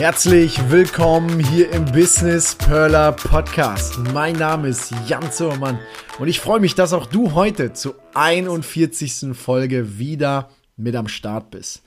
Herzlich willkommen hier im Business Perler Podcast. Mein Name ist Jan Zimmermann und ich freue mich, dass auch du heute zur 41. Folge wieder mit am Start bist.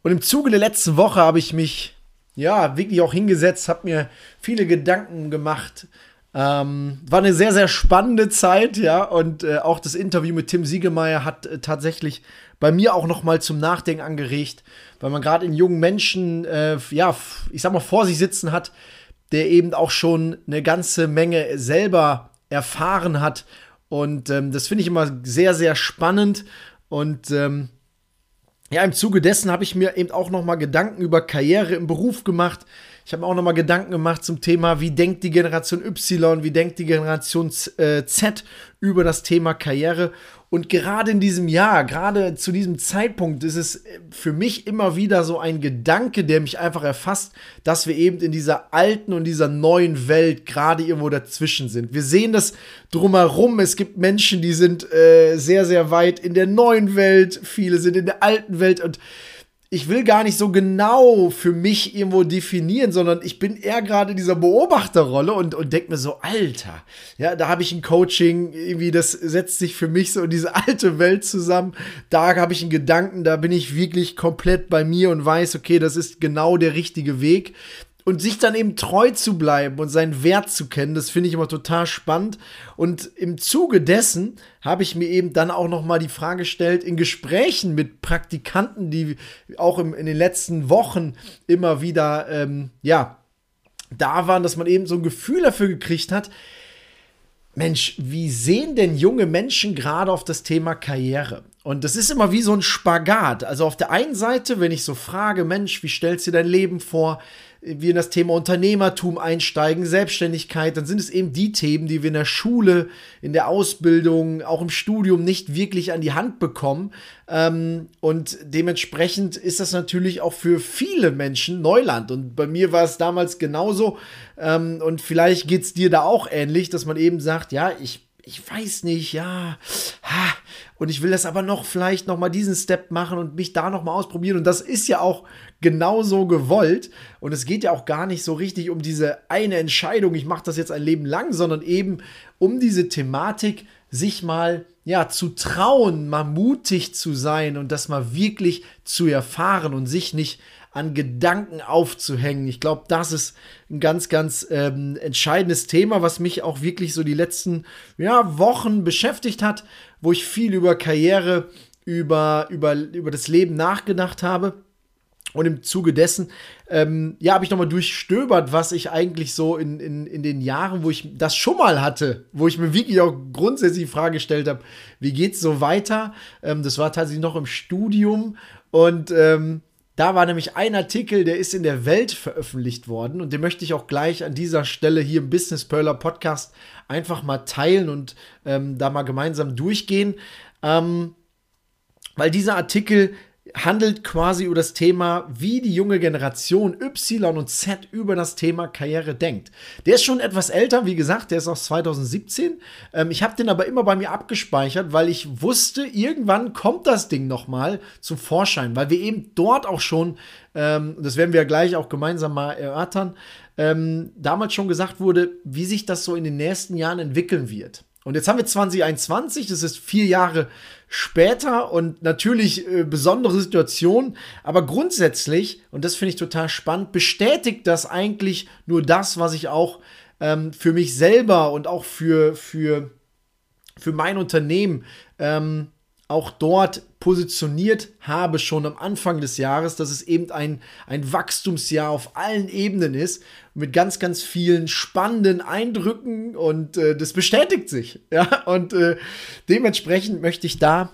Und im Zuge der letzten Woche habe ich mich ja wirklich auch hingesetzt, habe mir viele Gedanken gemacht. Ähm, war eine sehr, sehr spannende Zeit, ja, und äh, auch das Interview mit Tim Siegemeier hat äh, tatsächlich bei mir auch noch mal zum Nachdenken angeregt weil man gerade in jungen Menschen, äh, ja, ich sag mal, vor sich sitzen hat, der eben auch schon eine ganze Menge selber erfahren hat. Und ähm, das finde ich immer sehr, sehr spannend. Und ähm, ja, im Zuge dessen habe ich mir eben auch noch mal Gedanken über Karriere im Beruf gemacht. Ich habe mir auch noch mal Gedanken gemacht zum Thema, wie denkt die Generation Y, wie denkt die Generation äh, Z über das Thema Karriere. Und gerade in diesem Jahr, gerade zu diesem Zeitpunkt, ist es für mich immer wieder so ein Gedanke, der mich einfach erfasst, dass wir eben in dieser alten und dieser neuen Welt gerade irgendwo dazwischen sind. Wir sehen das drumherum. Es gibt Menschen, die sind äh, sehr, sehr weit in der neuen Welt. Viele sind in der alten Welt und ich will gar nicht so genau für mich irgendwo definieren, sondern ich bin eher gerade in dieser Beobachterrolle und, und denke mir so, Alter, ja, da habe ich ein Coaching, irgendwie, das setzt sich für mich so in diese alte Welt zusammen. Da habe ich einen Gedanken, da bin ich wirklich komplett bei mir und weiß, okay, das ist genau der richtige Weg und sich dann eben treu zu bleiben und seinen Wert zu kennen, das finde ich immer total spannend. Und im Zuge dessen habe ich mir eben dann auch noch mal die Frage gestellt, in Gesprächen mit Praktikanten, die auch im, in den letzten Wochen immer wieder, ähm, ja, da waren, dass man eben so ein Gefühl dafür gekriegt hat, Mensch, wie sehen denn junge Menschen gerade auf das Thema Karriere? Und das ist immer wie so ein Spagat. Also auf der einen Seite, wenn ich so frage, Mensch, wie stellst du dein Leben vor? Wir in das Thema Unternehmertum einsteigen, Selbstständigkeit, dann sind es eben die Themen, die wir in der Schule, in der Ausbildung, auch im Studium nicht wirklich an die Hand bekommen. Ähm, und dementsprechend ist das natürlich auch für viele Menschen Neuland. Und bei mir war es damals genauso. Ähm, und vielleicht geht es dir da auch ähnlich, dass man eben sagt, ja, ich ich weiß nicht, ja, ha, und ich will das aber noch vielleicht noch mal diesen Step machen und mich da noch mal ausprobieren. Und das ist ja auch genauso gewollt. Und es geht ja auch gar nicht so richtig um diese eine Entscheidung, ich mache das jetzt ein Leben lang, sondern eben um diese Thematik sich mal ja zu trauen, mal mutig zu sein und das mal wirklich zu erfahren und sich nicht an Gedanken aufzuhängen. Ich glaube, das ist ein ganz, ganz ähm, entscheidendes Thema, was mich auch wirklich so die letzten ja, Wochen beschäftigt hat, wo ich viel über Karriere, über, über, über das Leben nachgedacht habe. Und im Zuge dessen, ähm, ja, habe ich nochmal durchstöbert, was ich eigentlich so in, in, in den Jahren, wo ich das schon mal hatte, wo ich mir wirklich auch grundsätzlich die Frage gestellt habe, wie geht's so weiter? Ähm, das war tatsächlich noch im Studium und ähm, da war nämlich ein Artikel, der ist in der Welt veröffentlicht worden und den möchte ich auch gleich an dieser Stelle hier im Business Perler Podcast einfach mal teilen und ähm, da mal gemeinsam durchgehen. Ähm, weil dieser Artikel handelt quasi über das Thema, wie die junge Generation Y und Z über das Thema Karriere denkt. Der ist schon etwas älter, wie gesagt, der ist aus 2017. Ähm, ich habe den aber immer bei mir abgespeichert, weil ich wusste, irgendwann kommt das Ding nochmal zum Vorschein, weil wir eben dort auch schon, ähm, das werden wir ja gleich auch gemeinsam mal erörtern, ähm, damals schon gesagt wurde, wie sich das so in den nächsten Jahren entwickeln wird. Und jetzt haben wir 2021, das ist vier Jahre später und natürlich äh, besondere Situation, aber grundsätzlich, und das finde ich total spannend, bestätigt das eigentlich nur das, was ich auch ähm, für mich selber und auch für, für, für mein Unternehmen ähm, auch dort positioniert habe, schon am Anfang des Jahres, dass es eben ein, ein Wachstumsjahr auf allen Ebenen ist, mit ganz, ganz vielen spannenden Eindrücken und äh, das bestätigt sich. Ja, und äh, dementsprechend möchte ich da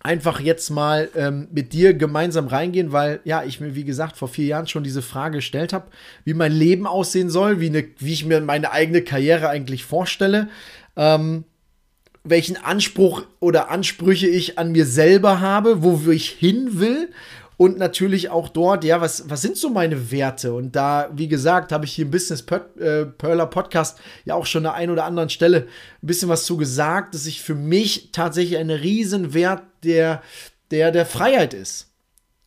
einfach jetzt mal ähm, mit dir gemeinsam reingehen, weil ja, ich mir, wie gesagt, vor vier Jahren schon diese Frage gestellt habe, wie mein Leben aussehen soll, wie, ne, wie ich mir meine eigene Karriere eigentlich vorstelle, ähm, welchen Anspruch oder Ansprüche ich an mir selber habe, wo ich hin will und natürlich auch dort, ja, was, was sind so meine Werte? Und da, wie gesagt, habe ich hier im Business äh, Perler Podcast ja auch schon an der einen oder anderen Stelle ein bisschen was zu gesagt, dass ich für mich tatsächlich ein Riesenwert der, der, der Freiheit ist.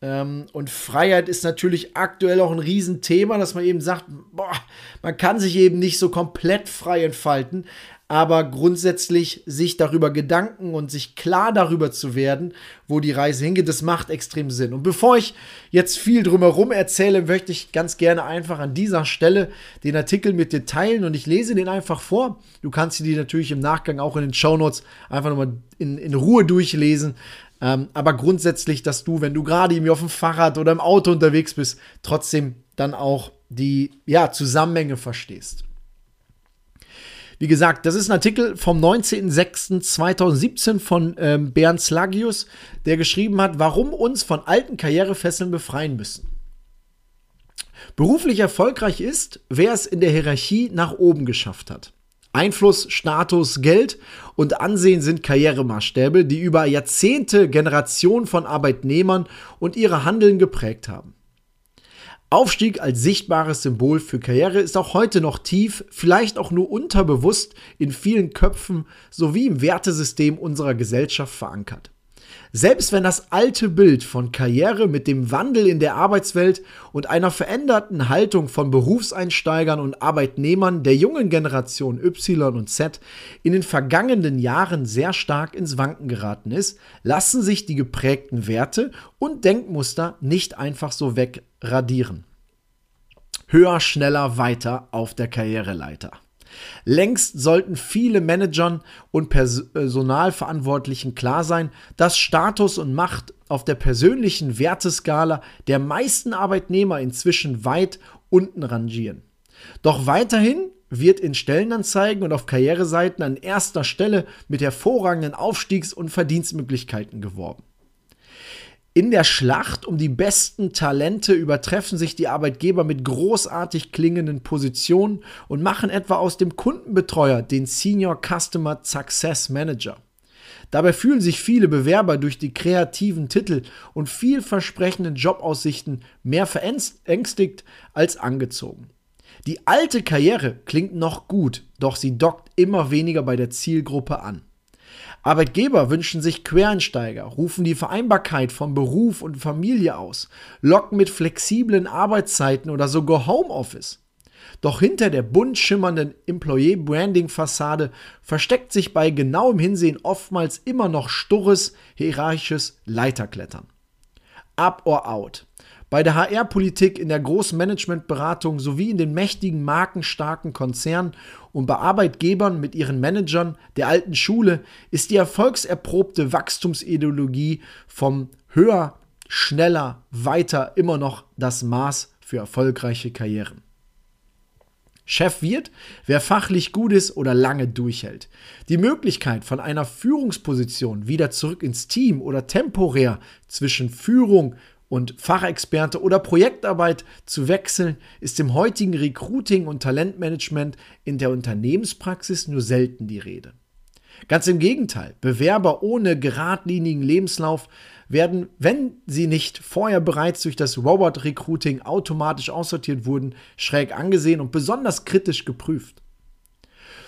Ähm, und Freiheit ist natürlich aktuell auch ein Riesenthema, dass man eben sagt, boah, man kann sich eben nicht so komplett frei entfalten aber grundsätzlich sich darüber Gedanken und sich klar darüber zu werden, wo die Reise hingeht, das macht extrem Sinn. Und bevor ich jetzt viel drumherum erzähle, möchte ich ganz gerne einfach an dieser Stelle den Artikel mit dir teilen und ich lese den einfach vor. Du kannst dir die natürlich im Nachgang auch in den Show Notes einfach nochmal in, in Ruhe durchlesen. Ähm, aber grundsätzlich, dass du, wenn du gerade irgendwie auf dem Fahrrad oder im Auto unterwegs bist, trotzdem dann auch die ja, Zusammenhänge verstehst. Wie gesagt, das ist ein Artikel vom 19.06.2017 von ähm, Bernd Slagius, der geschrieben hat, warum uns von alten Karrierefesseln befreien müssen. Beruflich erfolgreich ist, wer es in der Hierarchie nach oben geschafft hat. Einfluss, Status, Geld und Ansehen sind Karrieremaßstäbe, die über Jahrzehnte Generationen von Arbeitnehmern und ihre Handeln geprägt haben. Aufstieg als sichtbares Symbol für Karriere ist auch heute noch tief, vielleicht auch nur unterbewusst in vielen Köpfen sowie im Wertesystem unserer Gesellschaft verankert. Selbst wenn das alte Bild von Karriere mit dem Wandel in der Arbeitswelt und einer veränderten Haltung von Berufseinsteigern und Arbeitnehmern der jungen Generation Y und Z in den vergangenen Jahren sehr stark ins Wanken geraten ist, lassen sich die geprägten Werte und Denkmuster nicht einfach so weg radieren. Höher, schneller, weiter auf der Karriereleiter. Längst sollten viele Managern und Personalverantwortlichen klar sein, dass Status und Macht auf der persönlichen Werteskala der meisten Arbeitnehmer inzwischen weit unten rangieren. Doch weiterhin wird in Stellenanzeigen und auf Karriereseiten an erster Stelle mit hervorragenden Aufstiegs- und Verdienstmöglichkeiten geworben. In der Schlacht um die besten Talente übertreffen sich die Arbeitgeber mit großartig klingenden Positionen und machen etwa aus dem Kundenbetreuer den Senior Customer Success Manager. Dabei fühlen sich viele Bewerber durch die kreativen Titel und vielversprechenden Jobaussichten mehr verängstigt als angezogen. Die alte Karriere klingt noch gut, doch sie dockt immer weniger bei der Zielgruppe an. Arbeitgeber wünschen sich Quereinsteiger, rufen die Vereinbarkeit von Beruf und Familie aus, locken mit flexiblen Arbeitszeiten oder sogar Homeoffice. Doch hinter der bunt schimmernden Employee-Branding-Fassade versteckt sich bei genauem Hinsehen oftmals immer noch sturres, hierarchisches Leiterklettern. Up or out. Bei der HR-Politik, in der großen Managementberatung sowie in den mächtigen, markenstarken Konzernen und bei Arbeitgebern mit ihren Managern der alten Schule ist die erfolgserprobte Wachstumsideologie vom höher, schneller, weiter immer noch das Maß für erfolgreiche Karrieren. Chef wird, wer fachlich gut ist oder lange durchhält. Die Möglichkeit von einer Führungsposition wieder zurück ins Team oder temporär zwischen Führung, und Fachexperte oder Projektarbeit zu wechseln, ist im heutigen Recruiting und Talentmanagement in der Unternehmenspraxis nur selten die Rede. Ganz im Gegenteil, Bewerber ohne geradlinigen Lebenslauf werden, wenn sie nicht vorher bereits durch das Robot Recruiting automatisch aussortiert wurden, schräg angesehen und besonders kritisch geprüft.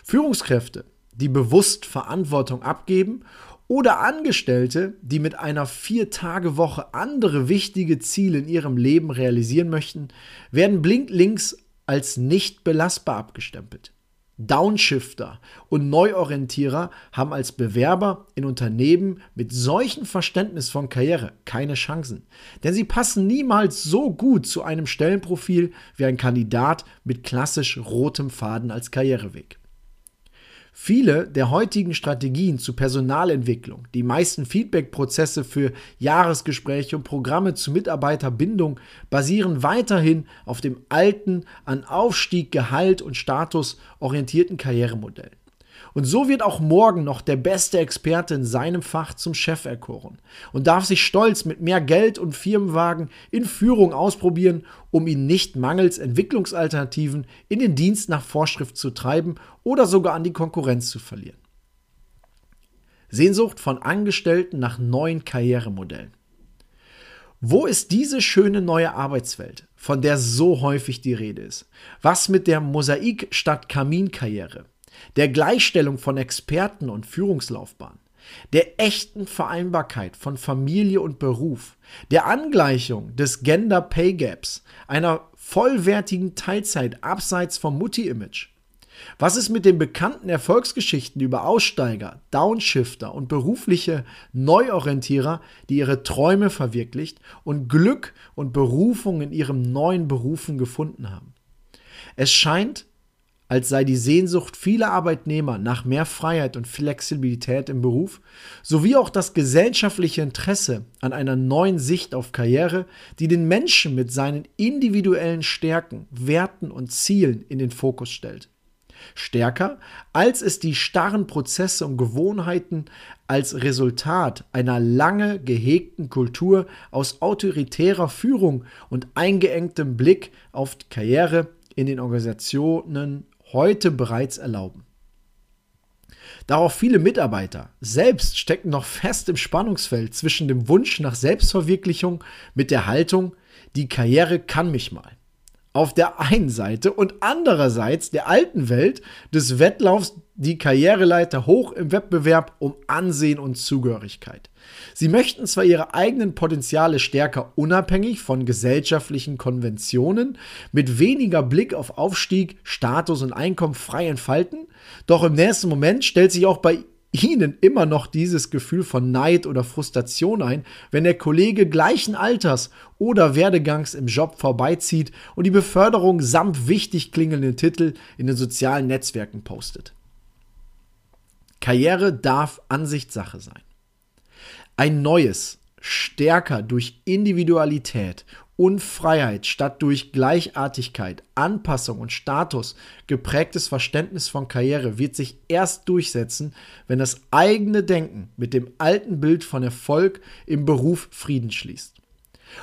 Führungskräfte, die bewusst Verantwortung abgeben oder Angestellte, die mit einer Vier-Tage-Woche andere wichtige Ziele in ihrem Leben realisieren möchten, werden blinklinks als nicht belastbar abgestempelt. Downshifter und Neuorientierer haben als Bewerber in Unternehmen mit solchem Verständnis von Karriere keine Chancen, denn sie passen niemals so gut zu einem Stellenprofil wie ein Kandidat mit klassisch rotem Faden als Karriereweg. Viele der heutigen Strategien zur Personalentwicklung, die meisten Feedback-Prozesse für Jahresgespräche und Programme zur Mitarbeiterbindung basieren weiterhin auf dem alten, an Aufstieg, Gehalt und Status orientierten Karrieremodell. Und so wird auch morgen noch der beste Experte in seinem Fach zum Chef erkoren und darf sich stolz mit mehr Geld und Firmenwagen in Führung ausprobieren, um ihn nicht mangels Entwicklungsalternativen in den Dienst nach Vorschrift zu treiben oder sogar an die Konkurrenz zu verlieren. Sehnsucht von Angestellten nach neuen Karrieremodellen. Wo ist diese schöne neue Arbeitswelt, von der so häufig die Rede ist? Was mit der Mosaik statt Kaminkarriere? Der Gleichstellung von Experten und Führungslaufbahn, der echten Vereinbarkeit von Familie und Beruf, der Angleichung des Gender Pay Gaps, einer vollwertigen Teilzeit abseits vom Mutti-Image. Was ist mit den bekannten Erfolgsgeschichten über Aussteiger, Downshifter und berufliche Neuorientierer, die ihre Träume verwirklicht und Glück und Berufung in ihrem neuen Berufen gefunden haben? Es scheint, als sei die Sehnsucht vieler Arbeitnehmer nach mehr Freiheit und Flexibilität im Beruf sowie auch das gesellschaftliche Interesse an einer neuen Sicht auf Karriere, die den Menschen mit seinen individuellen Stärken, Werten und Zielen in den Fokus stellt. Stärker, als es die starren Prozesse und Gewohnheiten als Resultat einer lange gehegten Kultur aus autoritärer Führung und eingeengtem Blick auf Karriere in den Organisationen heute bereits erlauben. Darauf viele Mitarbeiter selbst stecken noch fest im Spannungsfeld zwischen dem Wunsch nach Selbstverwirklichung mit der Haltung, die Karriere kann mich mal auf der einen Seite und andererseits der alten Welt des Wettlaufs die Karriereleiter hoch im Wettbewerb um Ansehen und Zugehörigkeit. Sie möchten zwar ihre eigenen Potenziale stärker unabhängig von gesellschaftlichen Konventionen, mit weniger Blick auf Aufstieg, Status und Einkommen frei entfalten, doch im nächsten Moment stellt sich auch bei ihnen immer noch dieses Gefühl von Neid oder Frustration ein, wenn der Kollege gleichen Alters oder Werdegangs im Job vorbeizieht und die Beförderung samt wichtig klingelnden Titel in den sozialen Netzwerken postet. Karriere darf Ansichtssache sein. Ein neues, stärker durch Individualität und Freiheit statt durch Gleichartigkeit, Anpassung und Status geprägtes Verständnis von Karriere wird sich erst durchsetzen, wenn das eigene Denken mit dem alten Bild von Erfolg im Beruf Frieden schließt.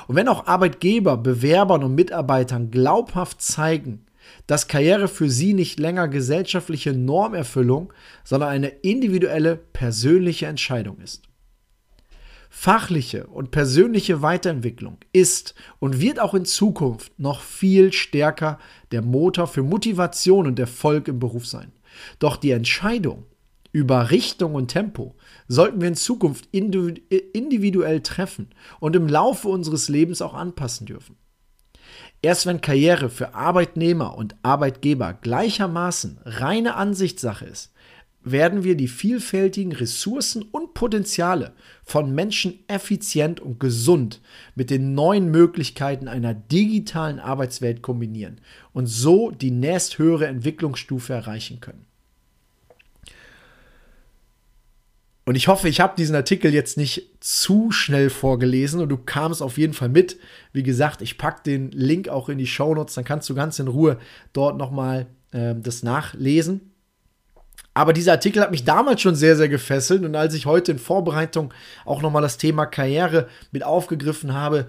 Und wenn auch Arbeitgeber, Bewerbern und Mitarbeitern glaubhaft zeigen, dass Karriere für sie nicht länger gesellschaftliche Normerfüllung, sondern eine individuelle, persönliche Entscheidung ist. Fachliche und persönliche Weiterentwicklung ist und wird auch in Zukunft noch viel stärker der Motor für Motivation und Erfolg im Beruf sein. Doch die Entscheidung über Richtung und Tempo sollten wir in Zukunft individuell treffen und im Laufe unseres Lebens auch anpassen dürfen. Erst wenn Karriere für Arbeitnehmer und Arbeitgeber gleichermaßen reine Ansichtssache ist, werden wir die vielfältigen Ressourcen und Potenziale von Menschen effizient und gesund mit den neuen Möglichkeiten einer digitalen Arbeitswelt kombinieren und so die nächsthöhere Entwicklungsstufe erreichen können. Und ich hoffe, ich habe diesen Artikel jetzt nicht zu schnell vorgelesen und du kamst auf jeden Fall mit. Wie gesagt, ich packe den Link auch in die Show Notes, dann kannst du ganz in Ruhe dort nochmal äh, das nachlesen. Aber dieser Artikel hat mich damals schon sehr, sehr gefesselt. Und als ich heute in Vorbereitung auch nochmal das Thema Karriere mit aufgegriffen habe,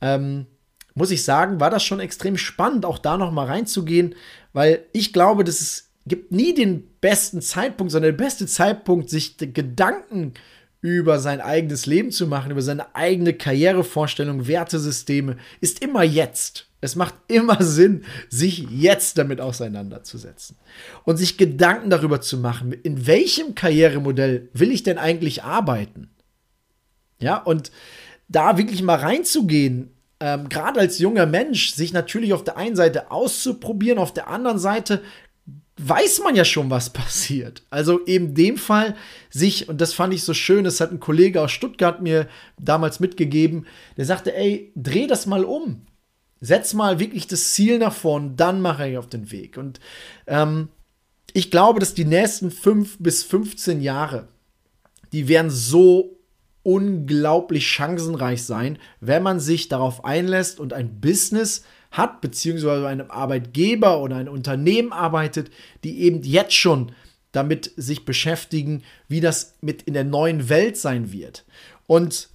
ähm, muss ich sagen, war das schon extrem spannend, auch da nochmal reinzugehen, weil ich glaube, dass es gibt nie den besten Zeitpunkt, sondern der beste Zeitpunkt, sich Gedanken über sein eigenes Leben zu machen, über seine eigene Karrierevorstellung, Wertesysteme, ist immer jetzt. Es macht immer Sinn, sich jetzt damit auseinanderzusetzen und sich Gedanken darüber zu machen, in welchem Karrieremodell will ich denn eigentlich arbeiten? Ja, und da wirklich mal reinzugehen, ähm, gerade als junger Mensch, sich natürlich auf der einen Seite auszuprobieren, auf der anderen Seite weiß man ja schon, was passiert. Also in dem Fall sich, und das fand ich so schön, das hat ein Kollege aus Stuttgart mir damals mitgegeben, der sagte, ey, dreh das mal um. Setz mal wirklich das Ziel nach vorn, dann mache ich auf den Weg. Und ähm, ich glaube, dass die nächsten fünf bis 15 Jahre, die werden so unglaublich chancenreich sein, wenn man sich darauf einlässt und ein Business hat, beziehungsweise einem Arbeitgeber oder ein Unternehmen arbeitet, die eben jetzt schon damit sich beschäftigen, wie das mit in der neuen Welt sein wird. Und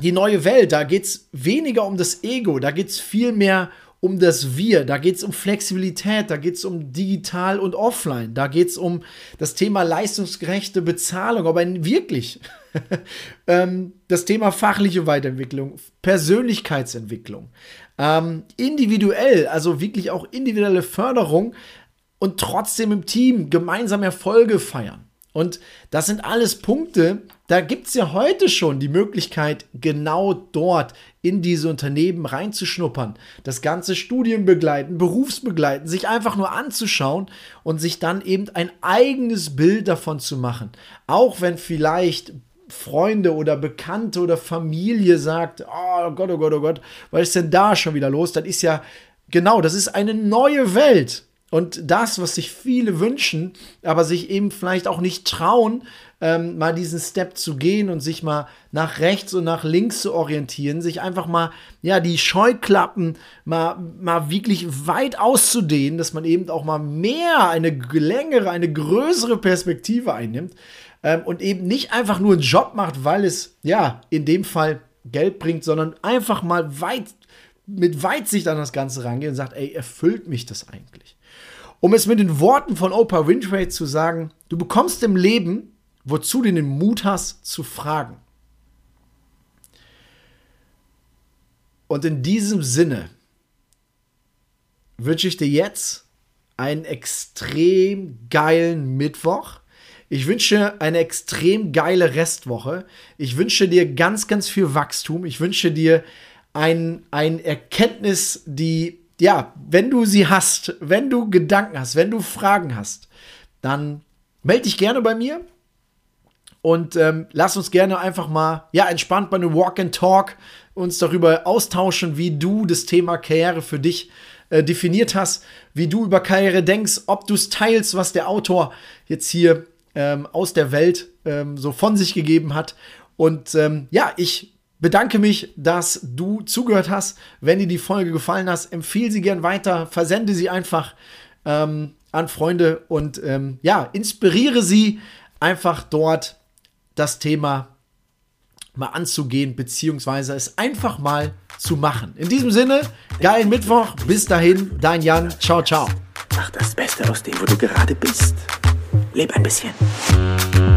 die neue Welt, da geht es weniger um das Ego, da geht es viel mehr um das Wir, da geht es um Flexibilität, da geht es um digital und offline, da geht es um das Thema leistungsgerechte Bezahlung, aber wirklich ähm, das Thema fachliche Weiterentwicklung, Persönlichkeitsentwicklung, ähm, individuell, also wirklich auch individuelle Förderung und trotzdem im Team gemeinsam Erfolge feiern. Und das sind alles Punkte, da gibt es ja heute schon die Möglichkeit, genau dort in diese Unternehmen reinzuschnuppern, das ganze Studien begleiten, Berufsbegleiten, sich einfach nur anzuschauen und sich dann eben ein eigenes Bild davon zu machen. Auch wenn vielleicht Freunde oder Bekannte oder Familie sagt, oh Gott, oh Gott, oh Gott, was ist denn da schon wieder los? Das ist ja, genau, das ist eine neue Welt. Und das, was sich viele wünschen, aber sich eben vielleicht auch nicht trauen, ähm, mal diesen Step zu gehen und sich mal nach rechts und nach links zu orientieren, sich einfach mal, ja, die Scheuklappen mal, mal wirklich weit auszudehnen, dass man eben auch mal mehr, eine längere, eine größere Perspektive einnimmt ähm, und eben nicht einfach nur einen Job macht, weil es, ja, in dem Fall Geld bringt, sondern einfach mal weit, mit Weitsicht an das Ganze rangeht und sagt, ey, erfüllt mich das eigentlich? Um es mit den Worten von Oprah Winfrey zu sagen, du bekommst im Leben, wozu du den Mut hast, zu fragen. Und in diesem Sinne wünsche ich dir jetzt einen extrem geilen Mittwoch. Ich wünsche eine extrem geile Restwoche. Ich wünsche dir ganz, ganz viel Wachstum. Ich wünsche dir ein, ein Erkenntnis, die ja, wenn du sie hast, wenn du Gedanken hast, wenn du Fragen hast, dann melde dich gerne bei mir und ähm, lass uns gerne einfach mal, ja, entspannt bei einem Walk and Talk uns darüber austauschen, wie du das Thema Karriere für dich äh, definiert hast, wie du über Karriere denkst, ob du es teilst, was der Autor jetzt hier ähm, aus der Welt ähm, so von sich gegeben hat. Und ähm, ja, ich bedanke mich, dass du zugehört hast. Wenn dir die Folge gefallen hat, empfehle sie gern weiter, versende sie einfach ähm, an Freunde und ähm, ja, inspiriere sie einfach dort das Thema mal anzugehen, beziehungsweise es einfach mal zu machen. In diesem Sinne, geilen Mittwoch, bis dahin, dein Jan, ciao, ciao. Mach das Beste aus dem, wo du gerade bist. Leb ein bisschen. Leb ein bisschen.